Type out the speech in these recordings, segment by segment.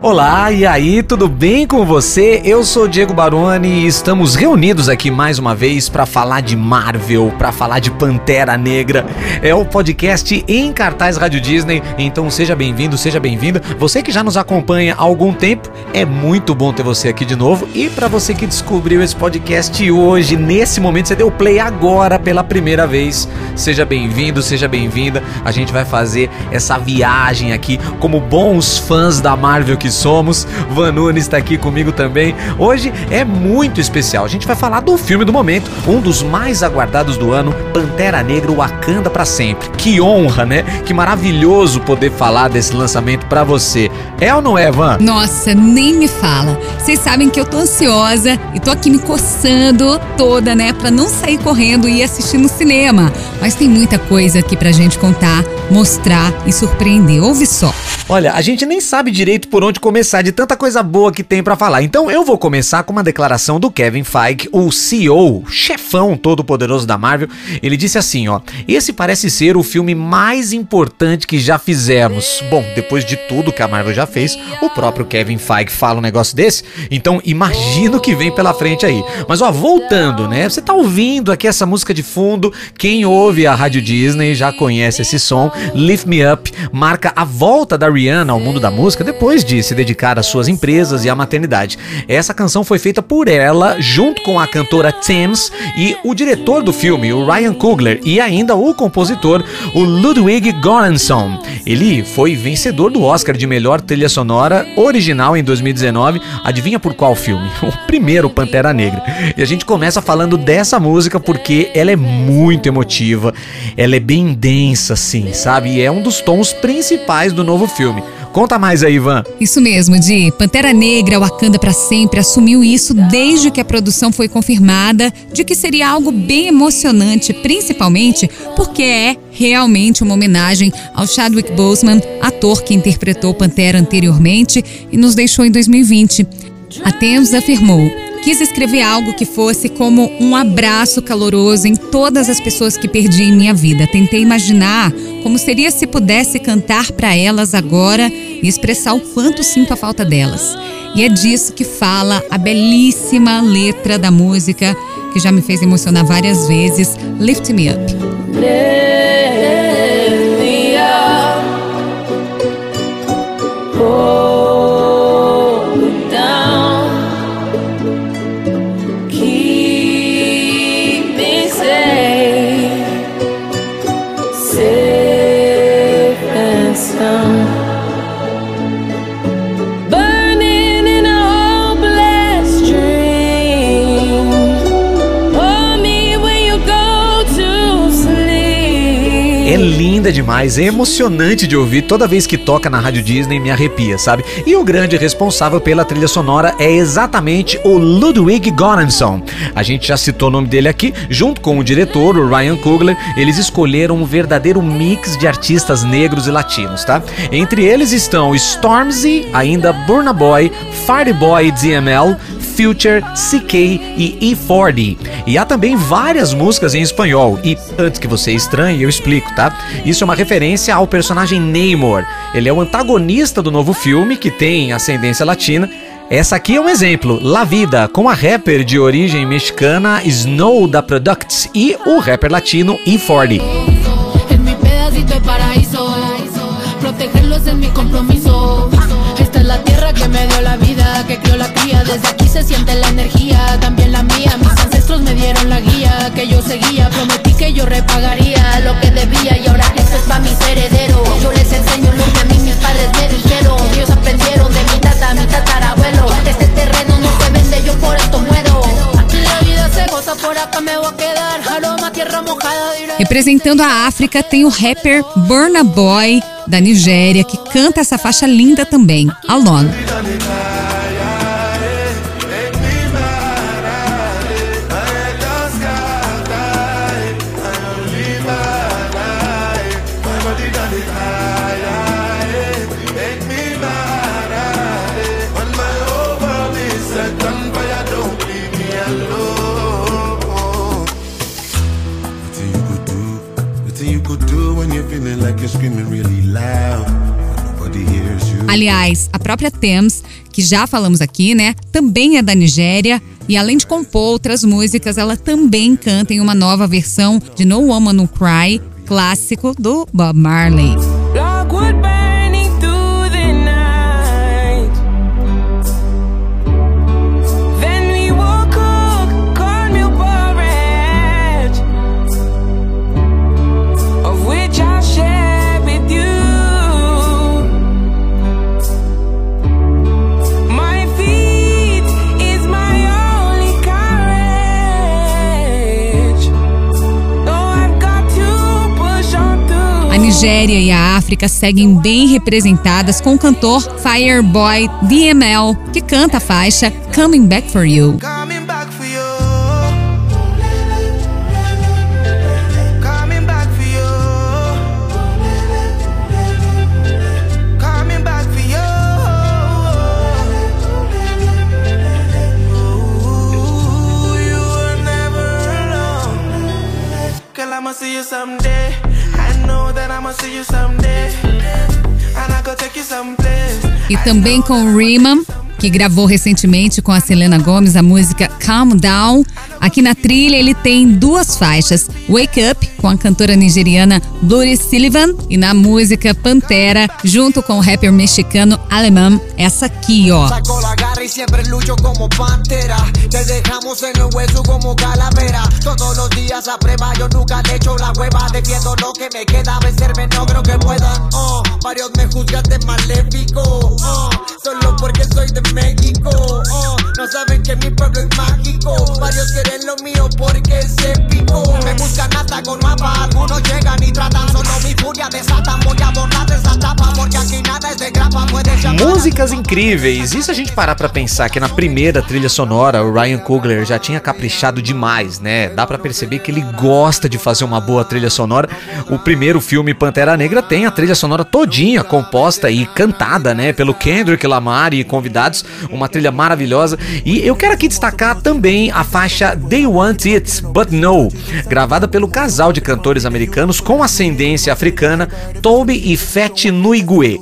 Olá, e aí, tudo bem com você? Eu sou Diego Baroni e estamos reunidos aqui mais uma vez para falar de Marvel, para falar de Pantera Negra. É o podcast em cartaz Rádio Disney, então seja bem-vindo, seja bem-vinda. Você que já nos acompanha há algum tempo, é muito bom ter você aqui de novo. E para você que descobriu esse podcast hoje, nesse momento, você deu play agora pela primeira vez, seja bem-vindo, seja bem-vinda. A gente vai fazer essa viagem aqui como bons fãs da Marvel que somos. Van Nunes está aqui comigo também. Hoje é muito especial. A gente vai falar do filme do momento, um dos mais aguardados do ano, Pantera Negra Wakanda para sempre. Que honra, né? Que maravilhoso poder falar desse lançamento para você. É ou não é, Van? Nossa, nem me fala. Vocês sabem que eu tô ansiosa e tô aqui me coçando toda, né, para não sair correndo e ir assistir no cinema. Mas tem muita coisa aqui pra gente contar, mostrar e surpreender. Ouve só. Olha, a gente nem sabe direito por onde começar de tanta coisa boa que tem para falar. Então eu vou começar com uma declaração do Kevin Feige, o CEO, chefão todo poderoso da Marvel. Ele disse assim, ó: "Esse parece ser o filme mais importante que já fizemos". Bom, depois de tudo que a Marvel já fez, o próprio Kevin Feige fala um negócio desse. Então imagino que vem pela frente aí. Mas ó, voltando, né? Você tá ouvindo aqui essa música de fundo? Quem ouve a Rádio Disney já conhece esse som. Lift Me Up marca a volta da Rihanna ao mundo da música depois de se dedicar às suas empresas e à maternidade. Essa canção foi feita por ela, junto com a cantora Thames e o diretor do filme, o Ryan Coogler, e ainda o compositor, o Ludwig Göransson. Ele foi vencedor do Oscar de melhor trilha sonora original em 2019. Adivinha por qual filme? O primeiro Pantera Negra. E a gente começa falando dessa música porque ela é muito emotiva, ela é bem densa, assim, sabe? E é um dos tons principais do novo filme. Conta mais aí, Ivan. Isso mesmo, Di. Pantera Negra, Wakanda para sempre, assumiu isso desde que a produção foi confirmada de que seria algo bem emocionante, principalmente porque é realmente uma homenagem ao Chadwick Boseman, ator que interpretou Pantera anteriormente e nos deixou em 2020. A Thames afirmou: Quis escrever algo que fosse como um abraço caloroso em todas as pessoas que perdi em minha vida. Tentei imaginar como seria se pudesse cantar para elas agora e expressar o quanto sinto a falta delas. E é disso que fala a belíssima letra da música que já me fez emocionar várias vezes, Lift Me Up. Linda demais, é emocionante de ouvir toda vez que toca na Rádio Disney, me arrepia, sabe? E o grande responsável pela trilha sonora é exatamente o Ludwig Göransson. A gente já citou o nome dele aqui, junto com o diretor, o Ryan Coogler, eles escolheram um verdadeiro mix de artistas negros e latinos, tá? Entre eles estão Stormzy, ainda Burna Boy, Farty Boy DML, Future, CK e E40. E há também várias músicas em espanhol. E antes que você estranhe, eu explico, tá? Isso é uma referência ao personagem Namor. Ele é o antagonista do novo filme que tem ascendência latina. Essa aqui é um exemplo, La Vida, com a rapper de origem mexicana Snow da Products e o rapper latino E40. En mi pedacito de paraíso, protegerlos mi compromiso. Esta es la tierra que me dio la vida, que crió la cría. Desde aquí se siente la energía, también la mía. Mis ancestros me dieron la guía que yo seguía. Prometí que yo repagaría lo que debía y ahora esto es para mis herederos. Yo les enseño lo que a mí mis padres me dijeron. Ellos aprendieron de mi tata, mi tatarabuelo. Este terreno no se vende, yo por esto muero. Aquí la vida se goza, por acá me voy a quedar. Tierra mojada. Representando a África tem o rapper Burna Boy da Nigéria que canta essa faixa linda também, Alone. Aliás, a própria Thames, que já falamos aqui, né, também é da Nigéria. E além de compor outras músicas, ela também canta em uma nova versão de No Woman No Cry, clássico do Bob Marley. Nigéria e a África seguem bem representadas com o cantor Fireboy DML, que canta a faixa Coming Back For You. Também com Riemann, que gravou recentemente com a Selena Gomez a música Calm Down. Aqui na trilha ele tem duas faixas: Wake Up, com a cantora nigeriana Bloody Sullivan, e na música Pantera, junto com o rapper mexicano alemão, essa aqui, ó. Y siempre lucho como pantera. Te dejamos en el hueso como calavera. Todos los días a prueba, yo nunca le echo la hueva. Defiendo lo que me queda, vencerme no creo que puedan. Oh, varios me juzgan de maléfico. Oh, solo porque soy de México. Oh, no saben que mi pueblo es mágico. Varios quieren lo mío porque es épico. Me buscan hasta con mapa. Algunos llegan y tratan. Solo mi furia desatan. Voy a borrar esa tapa porque aquí nada es de grapa. Llamar. Músicas incríveis. Se a gente parar pra pensar que na primeira trilha sonora o Ryan Coogler já tinha caprichado demais, né? Dá pra perceber que ele gosta de fazer uma boa trilha sonora. O primeiro filme Pantera Negra tem a trilha sonora todinha composta e cantada, né, pelo Kendrick Lamar e convidados, uma trilha maravilhosa. E eu quero aqui destacar também a faixa They Want It But No, gravada pelo casal de cantores americanos com ascendência africana, Toby e Fete Nuigue.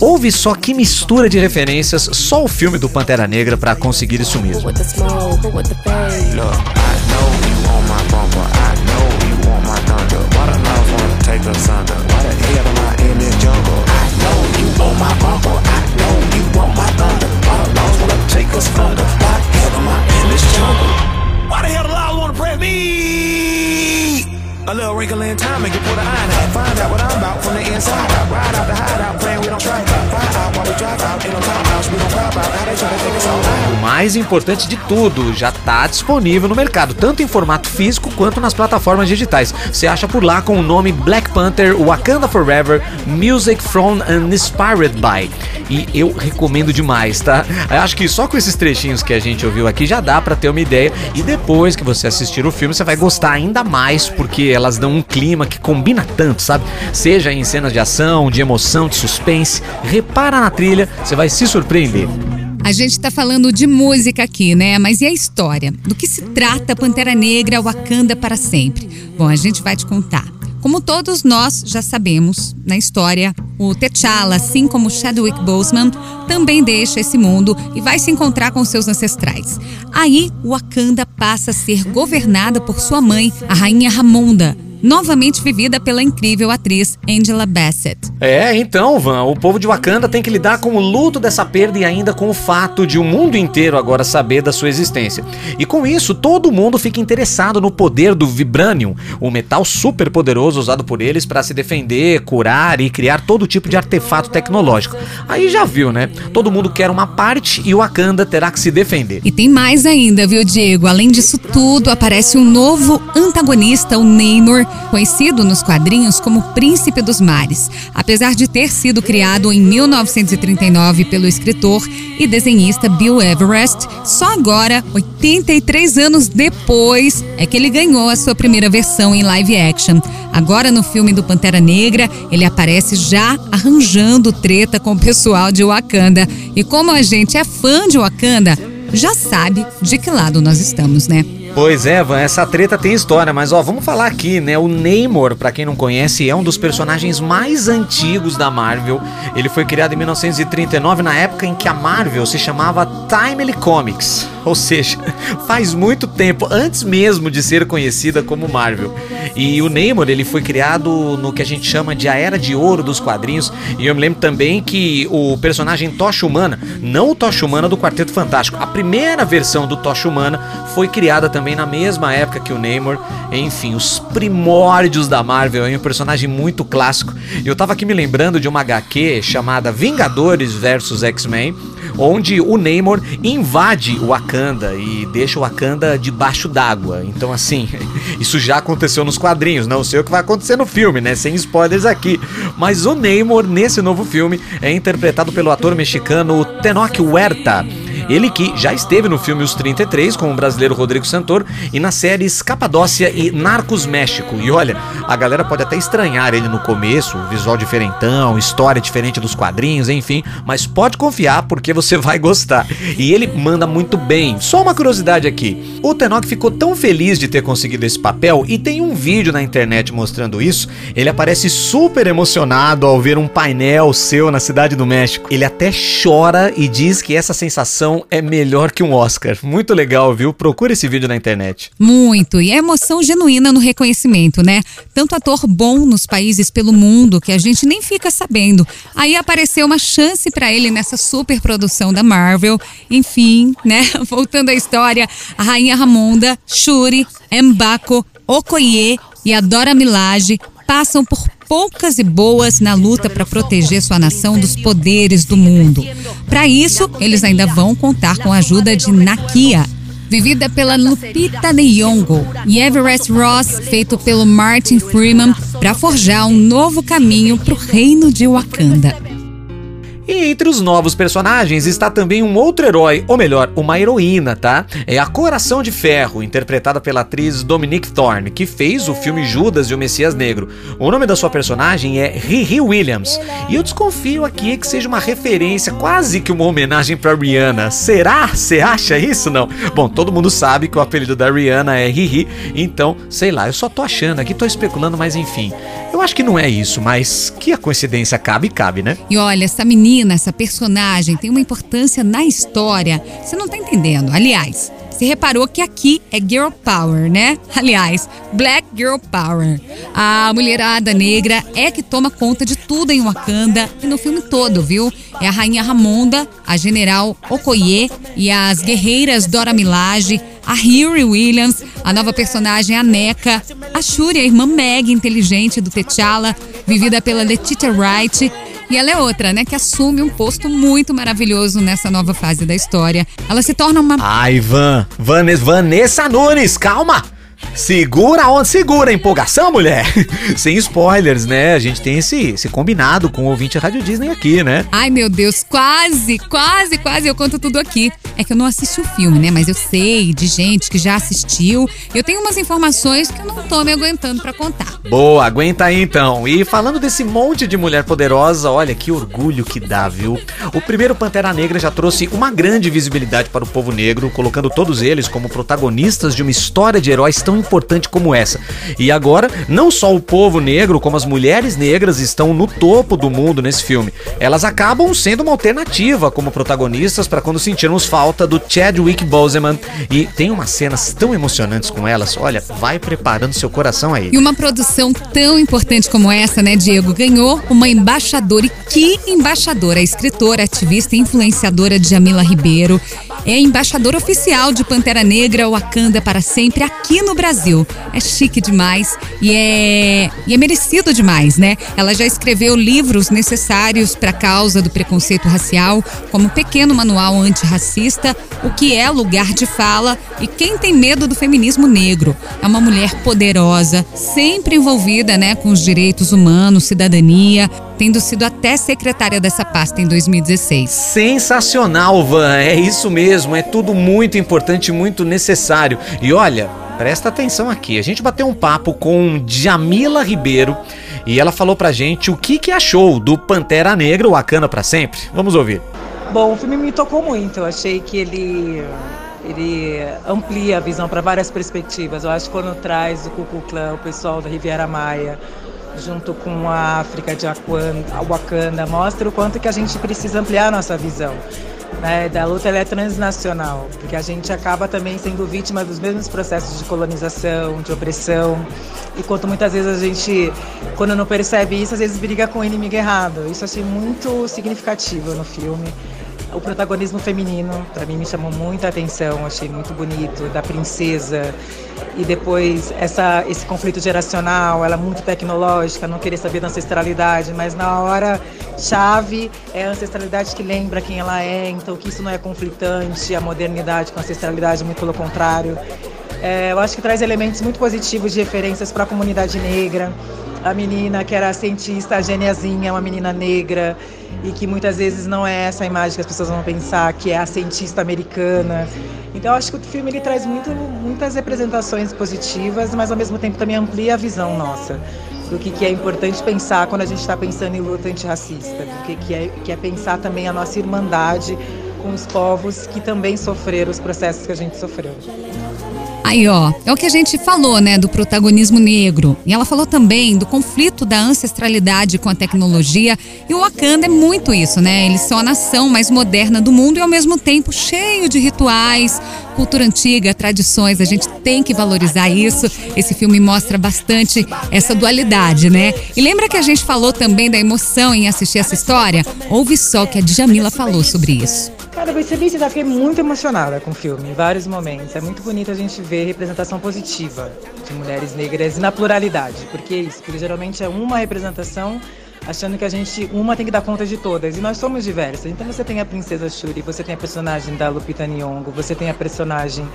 Ouve só que mistura de referências, só o filme do Pantera Negra pra conseguir isso mesmo. Mais importante de tudo, já tá disponível no mercado, tanto em formato físico quanto nas plataformas digitais. Você acha por lá com o nome Black Panther Wakanda Forever Music from and Inspired by. E eu recomendo demais, tá? Eu acho que só com esses trechinhos que a gente ouviu aqui já dá pra ter uma ideia. E depois que você assistir o filme, você vai gostar ainda mais, porque elas dão um clima que combina tanto, sabe? Seja em cenas de ação, de emoção, de suspense. Repara na trilha, você vai se surpreender. A gente tá falando de música aqui, né? Mas e a história? Do que se trata Pantera Negra Wakanda para sempre? Bom, a gente vai te contar. Como todos nós já sabemos, na história, o T'Challa, assim como Chadwick Boseman, também deixa esse mundo e vai se encontrar com seus ancestrais. Aí, Wakanda passa a ser governada por sua mãe, a rainha Ramonda, novamente vivida pela incrível atriz Angela Bassett. É, então, Van, o povo de Wakanda tem que lidar com o luto dessa perda e ainda com o fato de o mundo inteiro agora saber da sua existência. E com isso, todo mundo fica interessado no poder do Vibranium, o metal super poderoso usado por eles para se defender, curar e criar todo tipo de artefato tecnológico. Aí já viu, né? Todo mundo quer uma parte e o Wakanda terá que se defender. E tem mais ainda, viu, Diego? Além disso tudo, aparece um novo antagonista, o Namor, conhecido nos quadrinhos como Príncipe dos Mares. Apesar de ter sido criado em 1939 pelo escritor e desenhista Bill Everest, só agora, 83 anos depois, é que ele ganhou a sua primeira versão em live action. Agora, no filme do Pantera Negra, ele aparece já arranjando treta com o pessoal de Wakanda. E como a gente é fã de Wakanda, já sabe de que lado nós estamos, né? Pois é, Van, essa treta tem história, mas ó, vamos falar aqui, né? O Namor, pra quem não conhece, é um dos personagens mais antigos da Marvel. Ele foi criado em 1939, na época em que a Marvel se chamava Timely Comics. Ou seja, faz muito tempo, antes mesmo de ser conhecida como Marvel. E o Namor, ele foi criado no que a gente chama de a Era de Ouro dos quadrinhos. E eu me lembro também que o personagem Tocha Humana, não o Tocha Humana do Quarteto Fantástico, a primeira versão do Tocha Humana foi criada também na mesma época que o Namor. Enfim, os primórdios da Marvel, é um personagem muito clássico. Eu tava aqui me lembrando de uma HQ chamada Vingadores versus X-Men, onde o Namor invade o Wakanda e deixa o Wakanda debaixo d'água. Então, assim, isso já aconteceu nos quadrinhos, não sei o que vai acontecer no filme, né? Sem spoilers aqui. Mas o Namor, nesse novo filme, é interpretado pelo ator mexicano Tenoch Huerta. Ele que já esteve no filme Os 33 com o brasileiro Rodrigo Santoro e nas séries Capadócia e Narcos México. E olha, a galera pode até estranhar ele no começo, visual diferentão, história diferente dos quadrinhos, enfim, mas pode confiar porque você vai gostar. E ele manda muito bem. Só uma curiosidade aqui: o Tenoch ficou tão feliz de ter conseguido esse papel e tem um vídeo na internet mostrando isso. Ele aparece super emocionado ao ver um painel seu na cidade do México. Ele até chora e diz que essa sensação é melhor que um Oscar. Muito legal, viu? Procura esse vídeo na internet. Muito, e é emoção genuína no reconhecimento, né? Tanto ator bom nos países pelo mundo que a gente nem fica sabendo. Aí apareceu uma chance pra ele nessa super produção da Marvel. Enfim, né? Voltando à história, a rainha Ramonda, Shuri, Mbako, Okoye e a Dora Milaje passam por poucas e boas na luta para proteger sua nação dos poderes do mundo. Para isso, eles ainda vão contar com a ajuda de Nakia, vivida pela Lupita Nyong'o, e Everest Ross, feito pelo Martin Freeman, para forjar um novo caminho para o reino de Wakanda. E entre os novos personagens está também um outro herói, ou melhor, uma heroína, tá? É a Coração de Ferro, interpretada pela atriz Dominique Thorne, que fez o filme Judas e o Messias Negro. O nome da sua personagem é Riri Williams. E eu desconfio aqui que seja uma referência, quase que uma homenagem pra Rihanna. Será? Você acha isso não? Bom, todo mundo sabe que o apelido da Rihanna é Riri, então, sei lá, eu só tô achando aqui, tô especulando, mas enfim. Eu acho que não é isso, mas que a coincidência cabe, cabe, né? E olha, essa menina, essa personagem tem uma importância na história. Você não tá entendendo. Aliás, você reparou que aqui é Girl Power, né? Aliás, Black Girl Power. A mulherada negra é que toma conta de tudo em Wakanda e no filme todo, viu? É a rainha Ramonda, a general Okoye e as guerreiras Dora Milaje, a Riri Williams, a nova personagem a Neca, a Shuri, a irmã Meg inteligente do T'Challa, vivida pela Letitia Wright. E ela é outra, né, que assume um posto muito maravilhoso nessa nova fase da história. Ela se torna uma Ai, Van, Van Vanessa Nunes, calma! Segura a onda, segura a empolgação, mulher! Sem spoilers, né? A gente tem esse, esse combinado com o ouvinte Rádio Disney aqui, né? Ai, meu Deus, quase, quase, quase eu conto tudo aqui. É que eu não assisti o filme, né? Mas eu sei de gente que já assistiu. Eu tenho umas informações que eu não tô me aguentando pra contar. Boa, aguenta aí então. E falando desse monte de mulher poderosa, olha que orgulho que dá, viu? O primeiro Pantera Negra já trouxe uma grande visibilidade para o povo negro, colocando todos eles como protagonistas de uma história de heróis tão importante como essa. E agora, não só o povo negro, como as mulheres negras estão no topo do mundo nesse filme. Elas acabam sendo uma alternativa como protagonistas para quando sentirmos falta do Chadwick Boseman. E tem umas cenas tão emocionantes com elas. Olha, vai preparando seu coração aí. E uma produção tão importante como essa, né, Diego, ganhou uma embaixadora. E que embaixadora? A escritora, ativista e influenciadora Jamila Ribeiro. É a embaixadora oficial de Pantera Negra Wakanda para sempre aqui no Brasil. É chique demais e é, e é merecido demais, né? Ela já escreveu livros necessários para a causa do preconceito racial, como Pequeno Manual Antirracista, O que é Lugar de Fala e Quem Tem Medo do Feminismo Negro. É uma mulher poderosa, sempre envolvida né, com os direitos humanos, cidadania, tendo sido até secretária dessa pasta em 2016. Sensacional, Van. É isso mesmo. É tudo muito importante, muito necessário. E olha, presta atenção aqui. A gente bateu um papo com Jamila Ribeiro e ela falou pra gente o que, que achou do Pantera Negra, Wakanda pra sempre. Vamos ouvir. Bom, o filme me tocou muito. Eu achei que ele ele amplia a visão para várias perspectivas. Eu acho que quando traz o Ku Klux Klan, o pessoal da Riviera Maia, junto com a África de Wakanda, mostra o quanto que a gente precisa ampliar a nossa visão. Né, da luta ela é transnacional, porque a gente acaba também sendo vítima dos mesmos processos de colonização, de opressão, e quanto muitas vezes a gente, quando não percebe isso, às vezes briga com o inimigo errado. Isso achei muito significativo no filme. O protagonismo feminino, para mim, me chamou muita atenção, achei muito bonito, da princesa. E depois essa, esse conflito geracional, ela muito tecnológica, não querer saber da ancestralidade, mas na hora chave é a ancestralidade que lembra quem ela é, então que isso não é conflitante, a modernidade com a ancestralidade, muito pelo contrário. É, eu acho que traz elementos muito positivos de referências para a comunidade negra. A menina que era cientista, a geniazinha, uma menina negra, e que muitas vezes não é essa imagem que as pessoas vão pensar, que é a cientista americana. Então acho que o filme ele traz muito, muitas representações positivas, mas ao mesmo tempo também amplia a visão nossa do que, que é importante pensar quando a gente está pensando em luta antirracista, do que, que, é, que é pensar também a nossa irmandade com os povos que também sofreram os processos que a gente sofreu. Aí, ó, é o que a gente falou, né, do protagonismo negro. E ela falou também do conflito da ancestralidade com a tecnologia. E o Wakanda é muito isso, né? Eles são a nação mais moderna do mundo e ao mesmo tempo cheio de rituais, cultura antiga, tradições. A gente tem que valorizar isso. Esse filme mostra bastante essa dualidade, né? E lembra que a gente falou também da emoção em assistir essa história? Ouve só o que a Djamila falou sobre isso. Cara, vou ser bem sincera, fiquei muito emocionada com o filme, em vários momentos. É muito bonito a gente ver representação positiva de mulheres negras na pluralidade. Por que isso? Porque geralmente é uma representação achando que a gente, uma tem que dar conta de todas. E nós somos diversas. Então você tem a Princesa Shuri, você tem a personagem da Lupita Nyong'o, você tem a personagem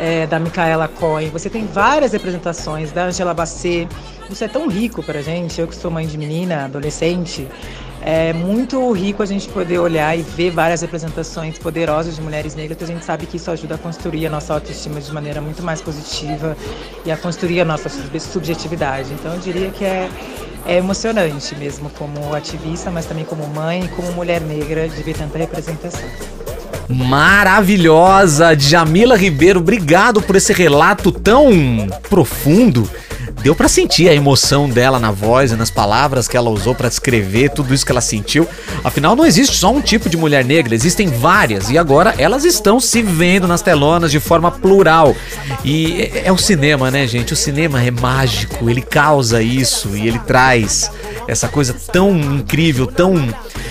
é, da Micaela Cohen, você tem várias representações da Angela Bassett. Isso é tão rico pra gente, eu que sou mãe de menina, adolescente, é muito rico a gente poder olhar e ver várias representações poderosas de mulheres negras, que a gente sabe que isso ajuda a construir a nossa autoestima de maneira muito mais positiva e a construir a nossa sub- subjetividade. Então eu diria que é, é emocionante mesmo como ativista, mas também como mãe e como mulher negra de ver tanta representação. Maravilhosa, Djamila Ribeiro, obrigado por esse relato tão profundo. Deu pra sentir a emoção dela na voz e nas palavras que ela usou pra descrever tudo isso que ela sentiu. Afinal, não existe só um tipo de mulher negra, existem várias e agora elas estão se vendo nas telonas de forma plural. E é, é o cinema, né, gente? O cinema é mágico, ele causa isso e ele traz essa coisa tão incrível, tão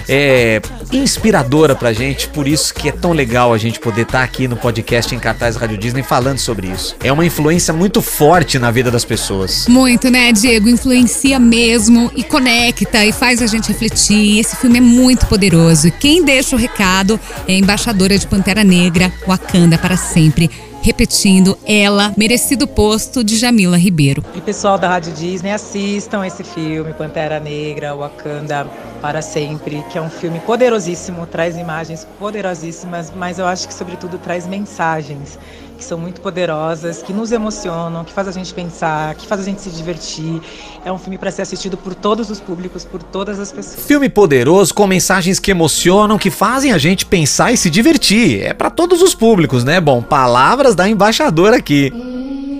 é, inspiradora pra gente. Por isso que é tão legal a gente poder estar aqui no podcast em Cartaz Rádio Disney falando sobre isso. É uma influência muito forte na vida das pessoas. Muito, né, Diego? Influencia mesmo e conecta e faz a gente refletir. Esse filme é muito poderoso. E quem deixa o recado é a embaixadora de Pantera Negra, Wakanda para sempre. Repetindo, ela, merecido posto de Jamila Ribeiro. E pessoal da Rádio Disney, assistam esse filme, Pantera Negra, Wakanda para sempre, que é um filme poderosíssimo, traz imagens poderosíssimas, mas eu acho que sobretudo traz mensagens que são muito poderosas, que nos emocionam, que faz a gente pensar, que faz a gente se divertir. É um filme para ser assistido por todos os públicos, por todas as pessoas. Filme poderoso com mensagens que emocionam, que fazem a gente pensar e se divertir. É pra todos os públicos, né? Bom, palavras da embaixadora aqui.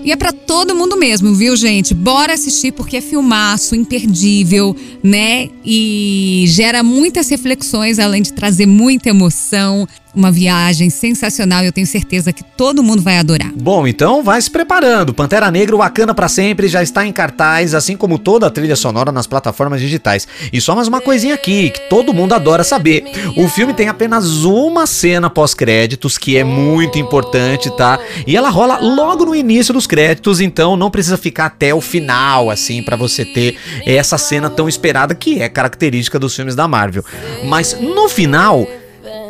E é pra todo mundo mesmo, viu, gente? Bora assistir porque é filmaço, imperdível, né? E gera muitas reflexões, além de trazer muita emoção. Uma viagem sensacional, eu tenho certeza que todo mundo vai adorar. Bom, então vai se preparando. Pantera Negra, Wakanda pra sempre já está em cartaz, assim como toda a trilha sonora nas plataformas digitais. E só mais uma coisinha aqui, que todo mundo adora saber. O filme tem apenas uma cena pós-créditos, que é muito importante, tá? E ela rola logo no início dos créditos, então não precisa ficar até o final, assim, pra você ter essa cena tão esperada, que é característica dos filmes da Marvel. Mas no final.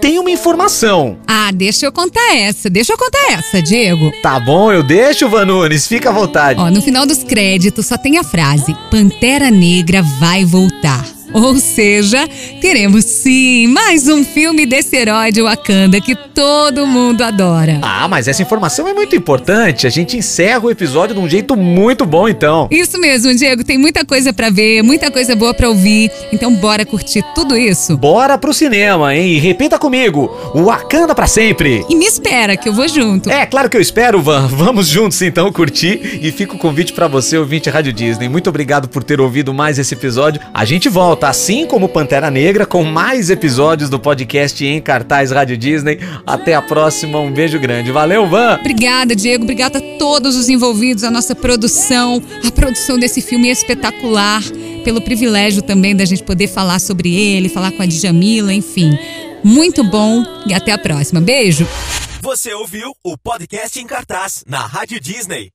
Tem uma informação. Ah, deixa eu contar essa, deixa eu contar essa, Diego. Tá bom, eu deixo, Vanunes, fica à vontade. Ó, no final dos créditos só tem a frase: Pantera Negra vai voltar. Ou seja, teremos sim mais um filme desse herói de Wakanda que todo mundo adora. Ah, mas essa informação é muito importante. A gente encerra o episódio de um jeito muito bom, então. Isso mesmo, Diego. Tem muita coisa pra ver, muita coisa boa pra ouvir. Então bora curtir tudo isso. Bora pro cinema, hein? E repita comigo: Wakanda pra sempre. E me espera que eu vou junto. É, claro que eu espero, Van. Vamos juntos então curtir e fica o convite pra você, ouvinte Rádio Disney. Muito obrigado por ter ouvido mais esse episódio. A gente volta, assim como Pantera Negra, com mais episódios do podcast em cartaz Rádio Disney. Até a próxima, um beijo grande. Valeu, Van! Obrigada, Diego. Obrigada a todos os envolvidos, a nossa produção, a produção desse filme espetacular, pelo privilégio também da gente poder falar sobre ele, falar com a Djamila, enfim. Muito bom e até a próxima. Beijo! Você ouviu o podcast em cartaz na Rádio Disney.